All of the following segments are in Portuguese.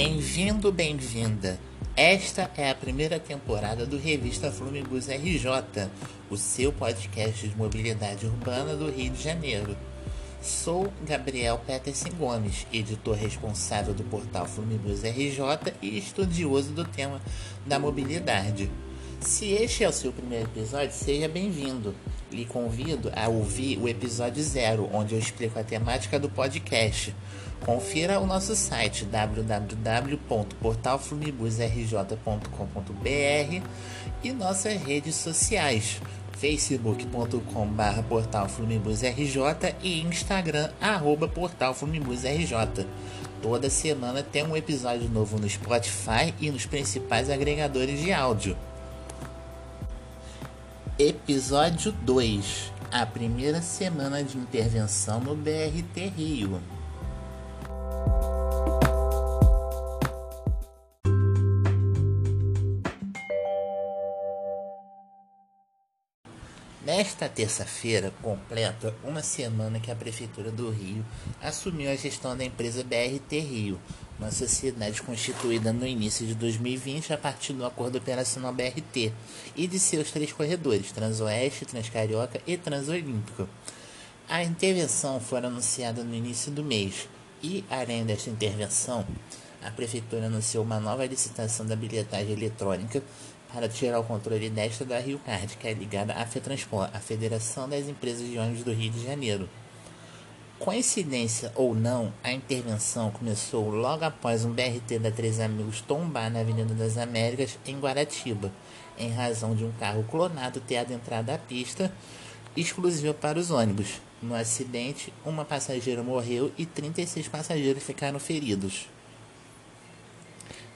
Bem-vindo, bem-vinda. Esta é a primeira temporada do Revista Flumibus RJ, o seu podcast de mobilidade urbana do Rio de Janeiro. Sou Gabriel Peterson Gomes, editor responsável do portal Flumibus RJ e estudioso do tema da mobilidade. Se este é o seu primeiro episódio, seja bem-vindo. Lhe convido a ouvir o episódio zero, onde eu explico a temática do podcast. Confira o nosso site www.portalflumibusrj.com.br e nossas redes sociais facebook.com.br portalflumibusrj e instagram arroba portalflumibusrj. Toda semana tem um episódio novo no Spotify e nos principais agregadores de áudio. Episódio 2 A primeira semana de intervenção no BRT Rio. Nesta terça-feira, completa uma semana que a Prefeitura do Rio assumiu a gestão da empresa BRT Rio, uma sociedade constituída no início de 2020 a partir do acordo operacional BRT e de seus três corredores, Transoeste, Transcarioca e Transolímpico. A intervenção foi anunciada no início do mês e, além desta intervenção, a Prefeitura anunciou uma nova licitação da bilhetagem eletrônica para tirar o controle desta da Rio Card, que é ligada à FETransport, a Federação das Empresas de Ônibus do Rio de Janeiro. Coincidência ou não, a intervenção começou logo após um BRT da Três Amigos tombar na Avenida das Américas, em Guaratiba, em razão de um carro clonado ter adentrado a pista exclusiva para os ônibus. No acidente, uma passageira morreu e 36 passageiros ficaram feridos.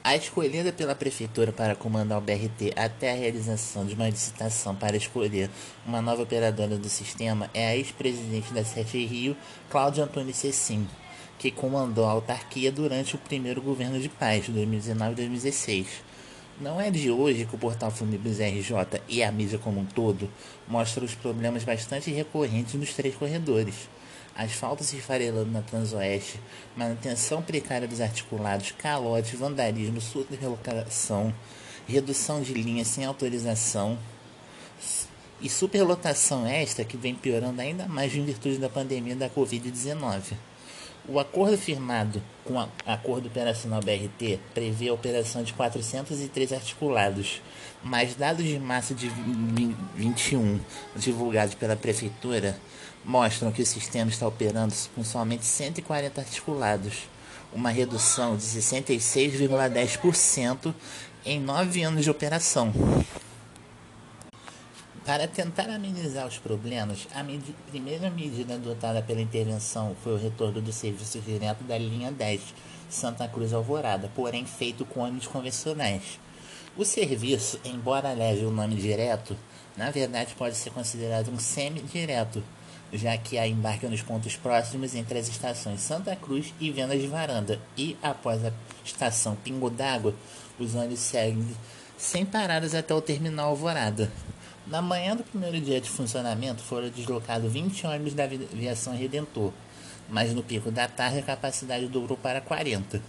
A escolhida pela Prefeitura para comandar o BRT até a realização de uma licitação para escolher uma nova operadora do sistema é a ex-presidente da Sete Rio, Cláudia Antônio Cecim, que comandou a autarquia durante o primeiro governo de paz, 2019 2016. Não é de hoje que o portal Funibus RJ e a mídia como um todo mostram os problemas bastante recorrentes nos três corredores asfalto se esfarelando na Transoeste, manutenção precária dos articulados, calote, vandalismo, superlocação, redução de linhas sem autorização e superlotação esta que vem piorando ainda mais em virtude da pandemia da Covid-19. O acordo firmado com o Acordo Operacional BRT prevê a operação de 403 articulados, mas dados de março de 21 divulgados pela Prefeitura mostram que o sistema está operando com somente 140 articulados, uma redução de 66,10% em nove anos de operação. Para tentar amenizar os problemas, a med primeira medida adotada pela intervenção foi o retorno do serviço direto da linha 10 Santa Cruz Alvorada, porém feito com ônibus convencionais. O serviço, embora leve o nome direto, na verdade pode ser considerado um semi-direto, já que há embarque nos pontos próximos entre as estações Santa Cruz e Vendas de Varanda, e após a estação Pingo d'Água, os ônibus seguem sem paradas até o terminal Alvorada. Na manhã do primeiro dia de funcionamento foram deslocados 20 ônibus da aviação Redentor, mas no pico da tarde a capacidade dobrou para 40.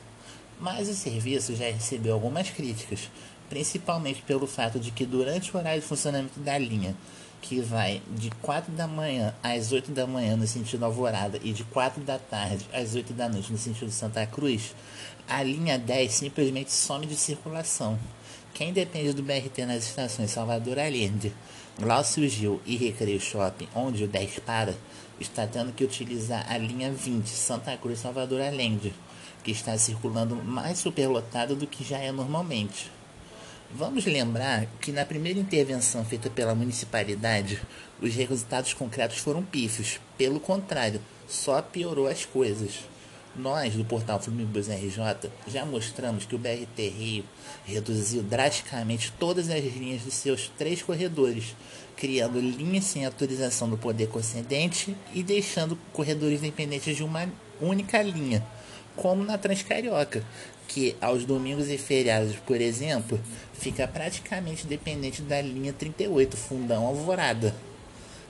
Mas o serviço já recebeu algumas críticas, principalmente pelo fato de que durante o horário de funcionamento da linha, que vai de 4 da manhã às 8 da manhã no sentido Alvorada e de 4 da tarde às 8 da noite no sentido Santa Cruz, a linha 10 simplesmente some de circulação. Quem depende do BRT nas estações Salvador Allende, Glaucio Gil e Recreio Shopping, onde o 10 para, está tendo que utilizar a linha 20 Santa Cruz Salvador Allende, que está circulando mais superlotado do que já é normalmente. Vamos lembrar que na primeira intervenção feita pela municipalidade, os resultados concretos foram pífios. Pelo contrário, só piorou as coisas. Nós, do portal Flumibus RJ, já mostramos que o BRT Rio reduziu drasticamente todas as linhas dos seus três corredores, criando linhas sem autorização do poder concedente e deixando corredores dependentes de uma única linha, como na Transcarioca, que aos domingos e feriados, por exemplo, fica praticamente dependente da linha 38, Fundão Alvorada.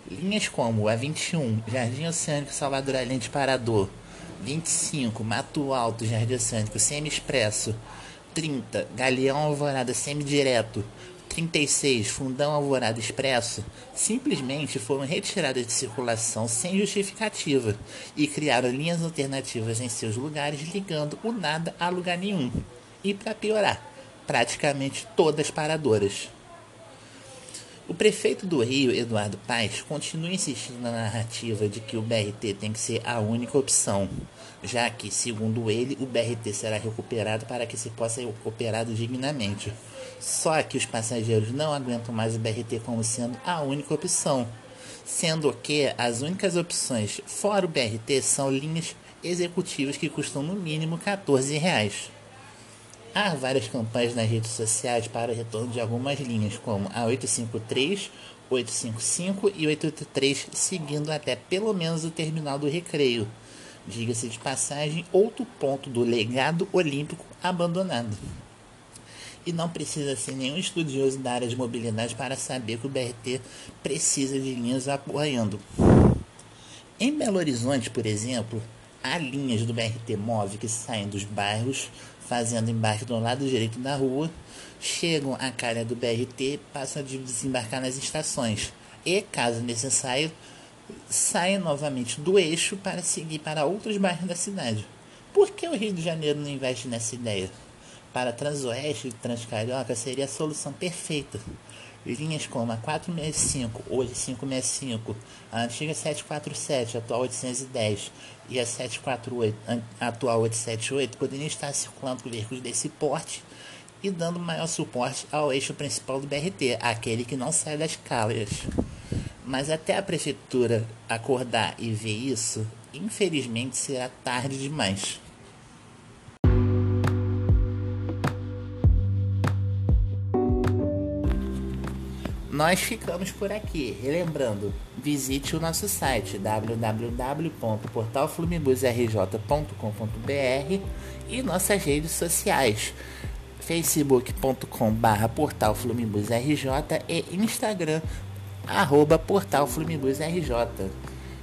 Linhas como a 21, Jardim Oceânico Salvador Allende Parador, 25, Mato Alto, Jardim Oceânico, semi-expresso. 30, Galeão Alvorada, semi-direto. 36, Fundão Alvorada Expresso, simplesmente foram retiradas de circulação sem justificativa e criaram linhas alternativas em seus lugares, ligando o nada a lugar nenhum. E para piorar, praticamente todas paradoras. O prefeito do Rio, Eduardo Paes, continua insistindo na narrativa de que o BRT tem que ser a única opção, já que, segundo ele, o BRT será recuperado para que se possa ser operado dignamente. Só que os passageiros não aguentam mais o BRT como sendo a única opção, sendo que as únicas opções fora o BRT são linhas executivas que custam no mínimo 14 reais. Há várias campanhas nas redes sociais para o retorno de algumas linhas, como a 853, 855 e 883, seguindo até pelo menos o terminal do Recreio. Diga-se de passagem, outro ponto do legado olímpico abandonado. E não precisa ser nenhum estudioso da área de mobilidade para saber que o BRT precisa de linhas apoiando. Em Belo Horizonte, por exemplo, há linhas do BRT Move que saem dos bairros fazendo embarque do lado direito da rua, chegam à calha do BRT, passam a desembarcar nas estações e, caso necessário, saem novamente do eixo para seguir para outros bairros da cidade. Por que o Rio de Janeiro não investe nessa ideia? Para Transoeste e Transcarioca seria a solução perfeita. Linhas como a 465, hoje 565, a antiga 747, atual 810, e a 748, a atual 878, poderiam estar circulando com veículos desse porte e dando maior suporte ao eixo principal do BRT, aquele que não sai das calhas. Mas até a prefeitura acordar e ver isso, infelizmente será tarde demais. Nós ficamos por aqui. Relembrando, visite o nosso site www.portalflumibusrj.com.br e nossas redes sociais facebook.com.br portalflumibusrj e Instagram arroba portalflumibusrj.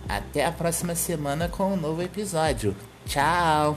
Até a próxima semana com um novo episódio. Tchau!